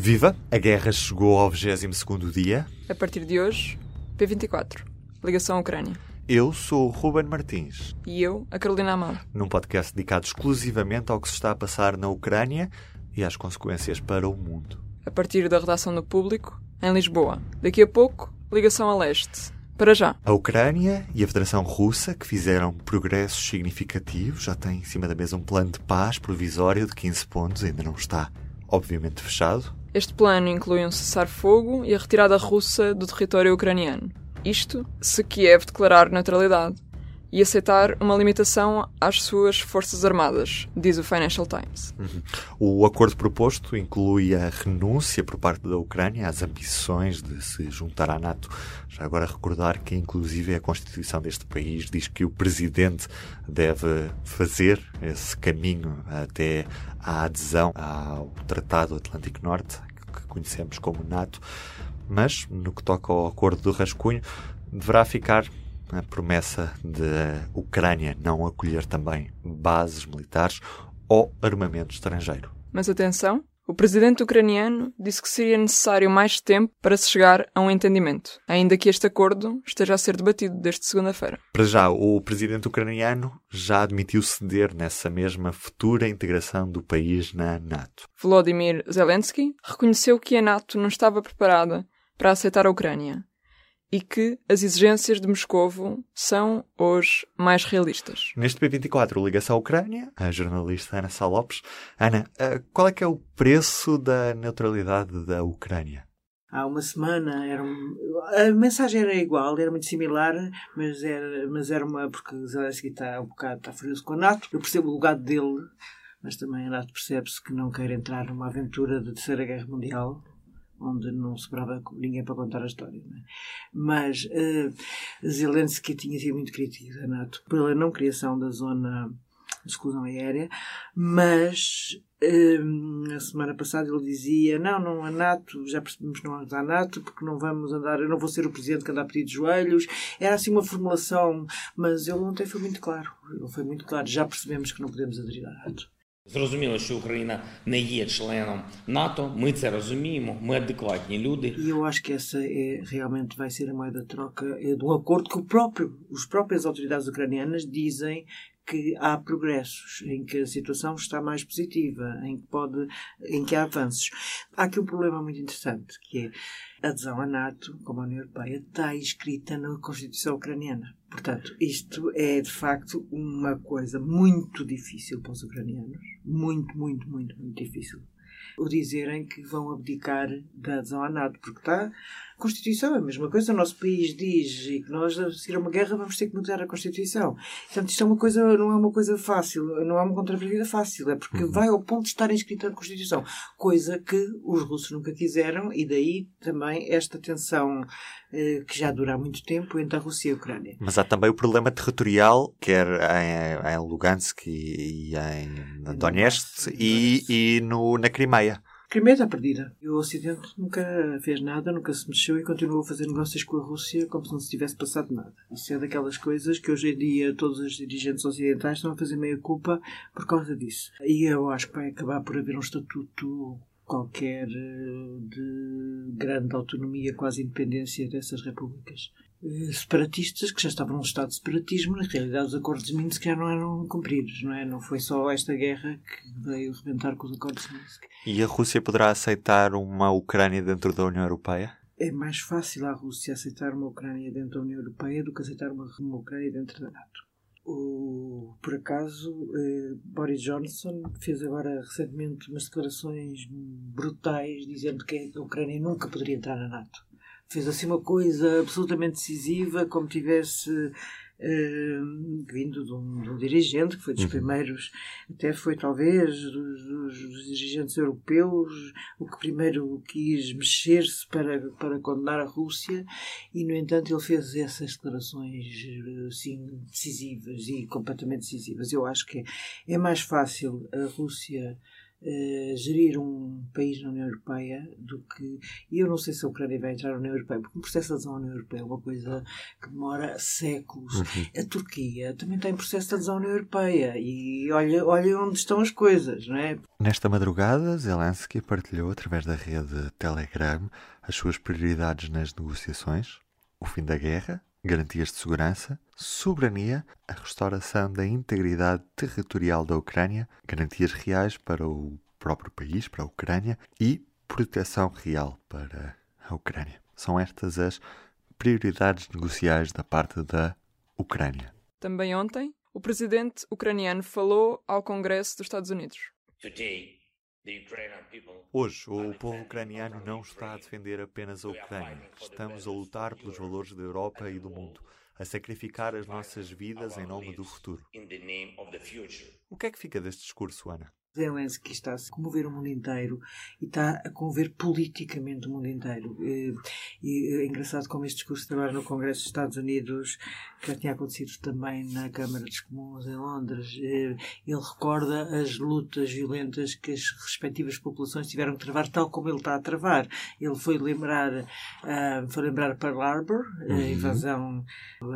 Viva! A guerra chegou ao 22º dia. A partir de hoje, P24. Ligação à Ucrânia. Eu sou o Ruben Martins, E eu, a Carolina Amado. num podcast dedicado exclusivamente ao que se está a passar na Ucrânia e às consequências para o mundo. A partir da redação do Público, em Lisboa. Daqui a pouco, ligação a leste. Para já. A Ucrânia e a Federação Russa, que fizeram progressos significativos, já têm em cima da mesa um plano de paz provisório de 15 pontos, ainda não está, obviamente, fechado. Este plano inclui um cessar-fogo e a retirada russa do território ucraniano. Isto se Kiev declarar neutralidade e aceitar uma limitação às suas forças armadas, diz o Financial Times. O acordo proposto inclui a renúncia por parte da Ucrânia às ambições de se juntar à NATO. Já agora recordar que, inclusive, a Constituição deste país diz que o Presidente deve fazer esse caminho até à adesão ao Tratado Atlântico Norte, que conhecemos como NATO. Mas, no que toca ao acordo do rascunho, deverá ficar a promessa de a Ucrânia não acolher também bases militares ou armamento estrangeiro. Mas atenção, o presidente ucraniano disse que seria necessário mais tempo para se chegar a um entendimento, ainda que este acordo esteja a ser debatido desde segunda-feira. Para já, o presidente ucraniano já admitiu ceder nessa mesma futura integração do país na NATO. Volodymyr Zelensky reconheceu que a NATO não estava preparada para aceitar a Ucrânia e que as exigências de Moscovo são hoje mais realistas. Neste P24, ligação à Ucrânia, a jornalista Ana Sá Lopes. Ana, eh, qual é que é o preço da neutralidade da Ucrânia? há uma semana era um- a mensagem era igual, era muito similar, mas era, mas era uma porque Zelensky está um bocado está furioso com a NATO. Eu percebo o lugar dele, mas também a NATO percebe-se que não quer entrar numa aventura de terceira guerra mundial onde não sobrava ninguém para contar a história. é? Mas eh, Zelensky tinha sido muito crítico da NATO pela não criação da zona de exclusão aérea, mas Hum, na semana passada ele dizia não, não a NATO, já percebemos que não vamos à NATO porque não vamos andar, eu não vou ser o presidente que anda a pedir de joelhos era assim uma formulação mas ele ontem foi muito claro ele foi muito claro, já percebemos que não podemos aderir à NATO Зрозуміло, що Україна не є членом НАТО. Ми це розуміємо. Ми адекватні люди. e eu acho que essa é, realmente vai ser a moeda de troca é, de um acordo que o próprio, as próprias autoridades ucranianas dizem que há progressos, em que a situação está mais positiva, em que, pode, em que há avanços. Há aqui um problema muito interessante, que é a adesão à NATO, como a União Europeia, está inscrita na Constituição ucraniana. Portanto, isto é de facto uma coisa muito difícil para os ucranianos. Muito, muito, muito, muito difícil. O dizerem que vão abdicar da adesão à NATO, porque está Constituição, é a mesma coisa. O nosso país diz e que nós, a seguir a uma guerra, vamos ter que mudar a Constituição. Portanto, isto é uma coisa, não é uma coisa fácil, não é uma contrapartida fácil, é porque vai ao ponto de estar inscrita na Constituição, coisa que os russos nunca quiseram, e daí também esta tensão eh, que já dura há muito tempo entre a Rússia e a Ucrânia. Mas há também o problema territorial, quer em, em Lugansk e, e em Donetsk e, e no, na Crimeia. Crimeia está perdida. E o Ocidente nunca fez nada, nunca se mexeu e continuou a fazer negócios com a Rússia como se não se tivesse passado nada. Isso é daquelas coisas que hoje em dia todos os dirigentes ocidentais estão a fazer meia culpa por causa disso. E eu acho que vai acabar por haver um estatuto qualquer eh, de grande autonomia, quase independência dessas repúblicas. Eh, Separatistas que já estavam num estado de separatismo, na realidade os acordos de Minsk já não eram cumpridos, não é? Não foi só esta guerra que veio rebentar com os acordos de Minsk. E a Rússia poderá aceitar uma Ucrânia dentro da União Europeia? É mais fácil a Rússia aceitar uma Ucrânia dentro da União Europeia do que aceitar uma, uma Ucrânia dentro da NATO. O, por acaso, eh, Boris Johnson fez agora recentemente umas declarações brutais dizendo que a Ucrânia nunca poderia entrar na NATO. Fez assim uma coisa absolutamente decisiva, como tivesse uh, vindo de um, de um, dirigente que foi dos uhum. primeiros, até foi talvez dos, dos, dos, dirigentes europeus, o que primeiro quis mexer-se para, para condenar a Rússia e, no entanto, ele fez essas declarações assim, decisivas e completamente decisivas. Eu acho que é mais fácil a Rússia uh, gerir um país na União Europeia do que. E eu não sei se a Ucrânia vai entrar na União Europeia, porque o processo de adesão à União Europeia é uma coisa que demora séculos. Uhum. A Turquia também está em processo de adesão à União Europeia e olha, olha onde estão as coisas, não é? Nesta madrugada, Zelensky partilhou através da rede Telegram as suas prioridades nas negociações, o fim da guerra, garantias de segurança, soberania, a restauração da integridade territorial da Ucrânia, garantias reais para o próprio país, para a Ucrânia, e proteção real para a Ucrânia. São estas as prioridades negociais da parte da Ucrânia. Também ontem, o presidente ucraniano falou ao Congresso dos Estados Unidos. Hoje, o povo ucraniano não está a defender apenas a Ucrânia. Estamos a lutar pelos valores da Europa e do mundo, a sacrificar as nossas vidas em nome do futuro. O que é que fica deste discurso, Ana? Zelensky está a comover o mundo inteiro e está a comover politicamente o mundo inteiro. E, é engraçado como este discurso agora no Congresso dos Estados Unidos, que já tinha acontecido também na Câmara dos Comuns em Londres, ele recorda as lutas violentas que as respectivas populações tiveram que travar, tal como ele está a travar. Ele foi lembrar, uh, foi lembrar Pearl Harbor, a uhum. invasão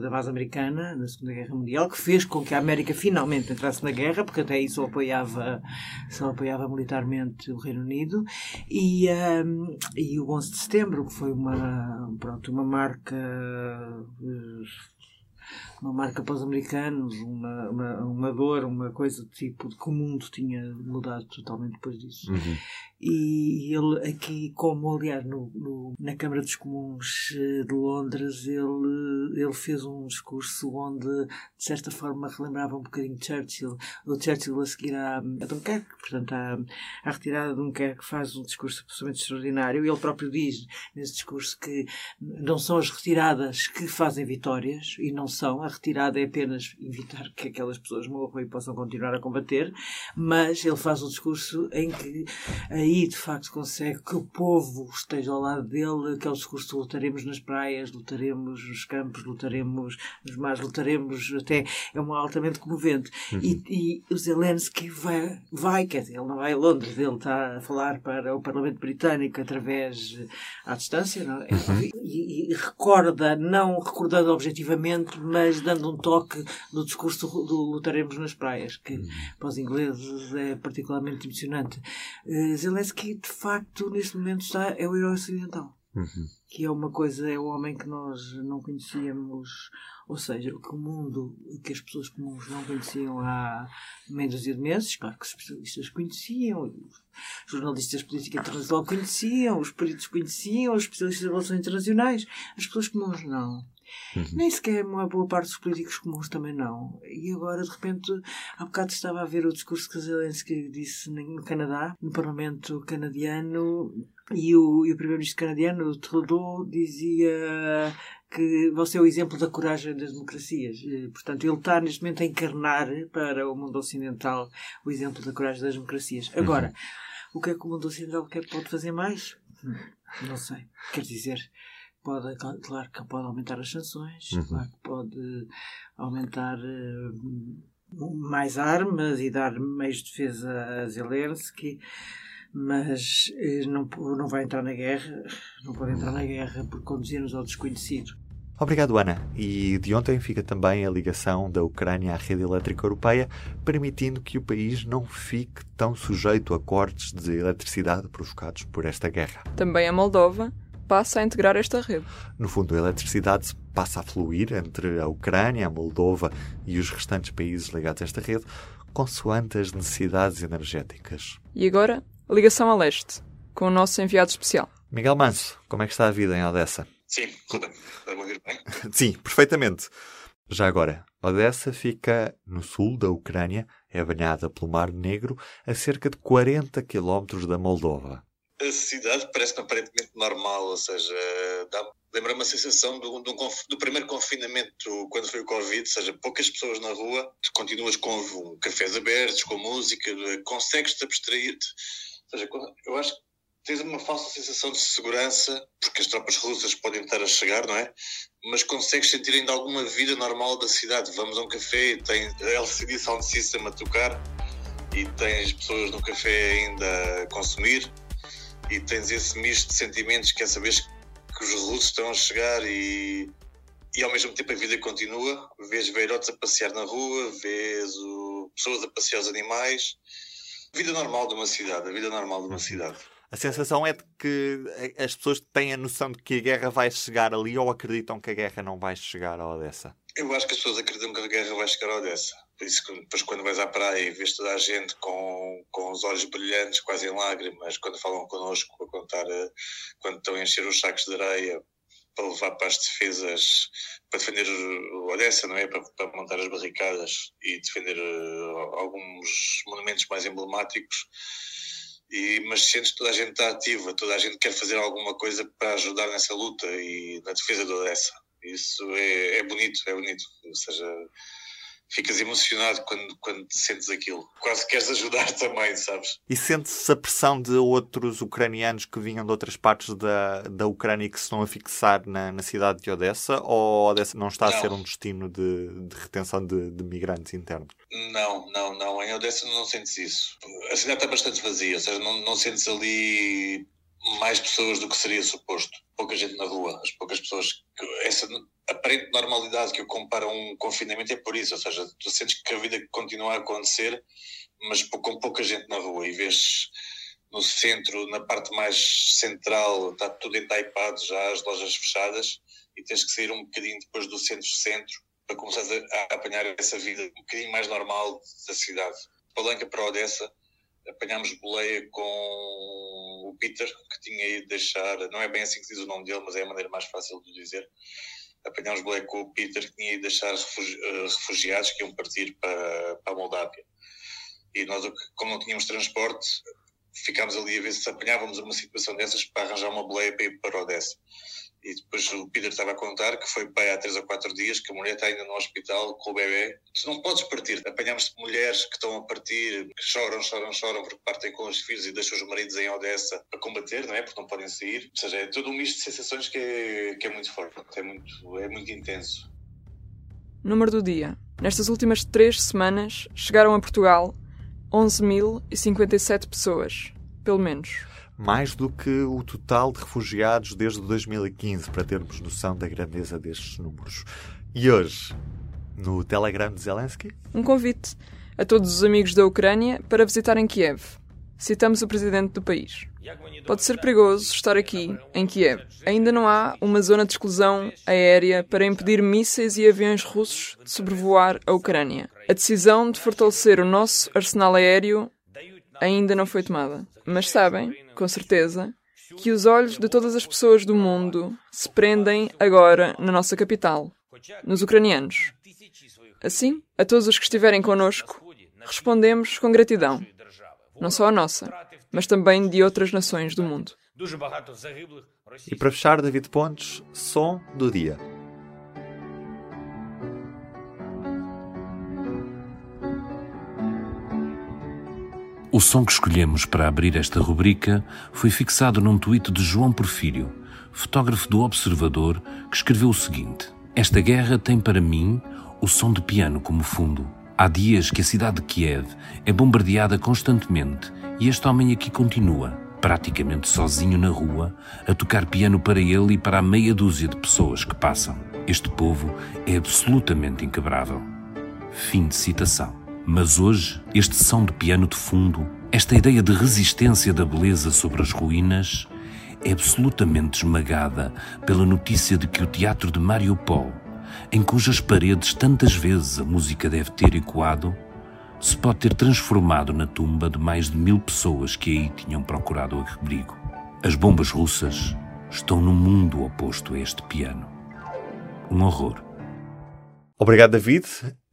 da base americana na Segunda Guerra Mundial, que fez com que a América finalmente entrasse na guerra, porque até isso apoiava só apoiava militarmente o Reino Unido, e, um, e o 11 de setembro, que foi uma, pronto, uma marca uh, uma marca para os americanos, uma, uma, uma dor, uma coisa do tipo de que o mundo tinha mudado totalmente depois disso. Uhum. E ele aqui, como aliás no, no, na Câmara dos Comuns eh, de Londres, ele, ele fez um discurso onde, de certa forma, relembrava um bocadinho Churchill. O Churchill a seguir à, a Dunkerque, portanto, à, à retirada de Dunkerque, faz um discurso absolutamente extraordinário. Ele próprio diz nesse discurso que não são as retiradas que fazem vitórias, e não são. A retirada é apenas evitar que aquelas pessoas morram e possam continuar a combater, mas ele faz um discurso em que aí de facto consegue que o povo esteja ao lado dele, que é o discurso de lutaremos nas praias, lutaremos nos campos, lutaremos nos mares, lutaremos até. É uma altamente comovente. Uhum. E, e o Zelensky vai, vai, quer dizer, ele não vai a Londres, ele está a falar para o Parlamento Britânico através à distância, não é? Uhum. E, e, recorda, não recordando objetivamente, mas dando um toque no discurso do, do lutaremos nas praias, que uhum. para os ingleses é particularmente emocionante. Uh, Zelensky, de facto, neste momento está, é o herói ocidental. Uhum. Que é uma coisa, é o homem que nós não conhecíamos, ou seja, que o mundo, que as pessoas comuns não conheciam há meia dúzia de meses, claro que os especialistas conheciam, os jornalistas de política internacional conheciam, os peritos conheciam, os especialistas de relações internacionais, as pessoas comuns não. Uhum. Nem sequer uma boa parte dos políticos comuns também não. E agora, de repente, há bocado estava a ver o discurso que Zelensky disse no Canadá, no Parlamento canadiano, e o, e o primeiro-ministro canadiano, Trudeau, dizia que você é o exemplo da coragem das democracias. Portanto, ele está neste momento a encarnar para o mundo ocidental o exemplo da coragem das democracias. Agora, uhum. o que é que o mundo ocidental quer, pode fazer mais? Não sei. Quer dizer, pode, claro que pode aumentar as sanções, uhum. claro que pode aumentar uh, mais armas e dar meios de defesa a Zelensky, mas uh, não, não vai entrar na guerra, não pode entrar na guerra por conduzir-nos ao desconhecido. Obrigado, Ana. E de ontem fica também a ligação da Ucrânia à rede elétrica europeia, permitindo que o país não fique tão sujeito a cortes de eletricidade provocados por esta guerra. Também a Moldova passa a integrar esta rede. No fundo, a eletricidade passa a fluir entre a Ucrânia, a Moldova e os restantes países ligados a esta rede, consoante as necessidades energéticas. E agora, a ligação a leste, com o nosso enviado especial. Miguel Manso, como é que está a vida em Odessa? Sim, tudo bem? Sim, perfeitamente. Já agora, Odessa fica no sul da Ucrânia, é banhada pelo Mar Negro, a cerca de 40 quilómetros da Moldova. A cidade parece-me aparentemente normal, ou seja, lembra-me uma sensação do, do, do, primeiro confinamento, quando foi o Covid, ou seja, poucas pessoas na rua, continuas com cafés abertos, com música, consegues-te abstrair-te. Ou seja, eu acho que tens uma falsa sensação de segurança, porque as tropas russas podem estar a chegar, não é? Mas consegues sentir ainda alguma vida normal da cidade. Vamos a um café tem LCD Sound System a tocar e tens pessoas no café ainda a consumir e tens esse misto de sentimentos que é saber que os russos estão a chegar e, e ao mesmo tempo a vida continua. Vês velhotes a passear na rua, vês o, pessoas a passear os animais. Vida normal de uma cidade, a vida normal de uma cidade. A sensação é de que as pessoas têm a noção de que a guerra vai chegar ali ou acreditam que a guerra não vai chegar a Odessa? Eu acho que as pessoas acreditam que a guerra vai chegar a Odessa. Por isso que depois quando vais à praia e vês toda a gente com, com os olhos brilhantes, quase em lágrimas, quando falam connosco a contar, eh, quando estão a encher os sacos de areia para levar para as defesas, para defender Odessa, não é? Para, para montar as barricadas e defender uh, alguns monumentos mais emblemáticos. E, mas sentes toda a gente está ativa, toda a gente quer fazer alguma coisa para ajudar nessa luta e na defesa do Odessa. Isso é, é bonito, é bonito. Ou seja, ficas emocionado quando, quando sentes aquilo. Quase queres ajudar também, sabes? E sente-se a pressão de outros ucranianos que vinham de outras partes da, da Ucrânia e que se estão a fixar na, na cidade de Odessa? Ou Odessa não está não. a ser um destino de, de retenção de, de migrantes internos? Não, não, não. Em Odessa não sentes isso. A cidade está bastante vazia, ou seja, não, não sentes ali mais pessoas do que seria suposto. Pouca gente na rua, as poucas pessoas. Essa aparente normalidade que eu comparo a um confinamento é por isso, ou seja, tu sentes que a vida continua a acontecer, mas com pouca gente na rua e vês no centro, na parte mais central, está tudo entaipado já, as lojas fechadas, e tens que sair um bocadinho depois do centro-centro para começar a, a, apanhar essa vida um bocadinho mais normal da cidade. Palanca para Odessa, apanhámos boleia com o Peter, que tinha ido deixar, não é bem assim que diz o nome dele, mas é a maneira mais fácil de dizer, apanhámos boleia com o Peter, que tinha ido deixar eh, refugiados que iam partir para, para a Moldávia. E nós, como não tínhamos transporte, ficámos ali a ver se apanhávamos uma situação dessas para arranjar uma boleia para ir para Odessa. E depois o Peter estava a contar que foi pai há 3 ou 4 dias, que a mulher está ainda no hospital com o bebê. Tu não podes partir. Apanhamos mulheres que estão a partir, que choram, choram, choram porque partem com os filhos e deixam os maridos em Odessa para combater, não é? Porque não podem sair. Ou seja, é todo um misto de sensações que é, que é muito forte, é muito, é muito intenso. Número do dia. Nestas últimas três semanas chegaram a Portugal 11.057 pessoas, pelo menos mais do que o total de refugiados desde 2015, para termos noção da grandeza destes números. E hoje, no Telegram de Zelensky? Um convite a todos os amigos da Ucrânia para visitarem Kiev. Citamos o presidente do país. Pode ser perigoso estar aqui, em Kiev. Ainda não há uma zona de exclusão aérea para impedir mísseis e aviões russos de sobrevoar a Ucrânia. A decisão de fortalecer o nosso arsenal aéreo ainda não foi tomada. Mas sabem, com certeza, que os olhos de todas as pessoas do mundo se prendem agora na nossa capital, nos ucranianos. Assim, a todos os que estiverem conosco, respondemos com gratidão, não só a nossa, mas também de outras nações do mundo. E para fechar, David Pontes, som do dia. O som que escolhemos para abrir esta rubrica foi fixado num tweet de João Porfírio, fotógrafo do Observador, que escreveu o seguinte: Esta guerra tem para mim o som de piano como fundo. Há dias que a cidade de Kiev é bombardeada constantemente e este homem aqui continua, praticamente sozinho na rua, a tocar piano para ele e para a meia dúzia de pessoas que passam. Este povo é absolutamente inquebrável. Fim de citação. Mas hoje, este som de piano de fundo, esta ideia de resistência da beleza sobre as ruínas, é absolutamente esmagada pela notícia de que o teatro de Mariupol, em cujas paredes tantas vezes a música deve ter ecoado, se pode ter transformado na tumba de mais de mil pessoas que aí tinham procurado abrigo. As bombas russas estão no mundo oposto a este piano. Um horror. Obrigado, David.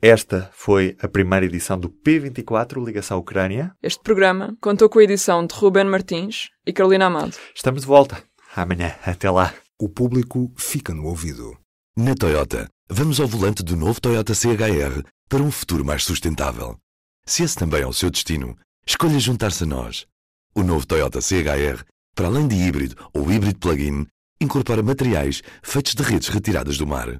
Esta foi a primeira edição do P24 Ligação Ucrânia. Este programa contou com a edição de Ruben Martins e Carolina Amado. Estamos de volta. Amanhã. Até lá. O público fica no ouvido. Na Toyota, vamos ao volante do novo Toyota CHR para um futuro mais sustentável. Se esse também é o seu destino, escolha juntar-se a nós. O novo Toyota CHR, para além de híbrido ou híbrido plug-in, incorpora materiais feitos de redes retiradas do mar.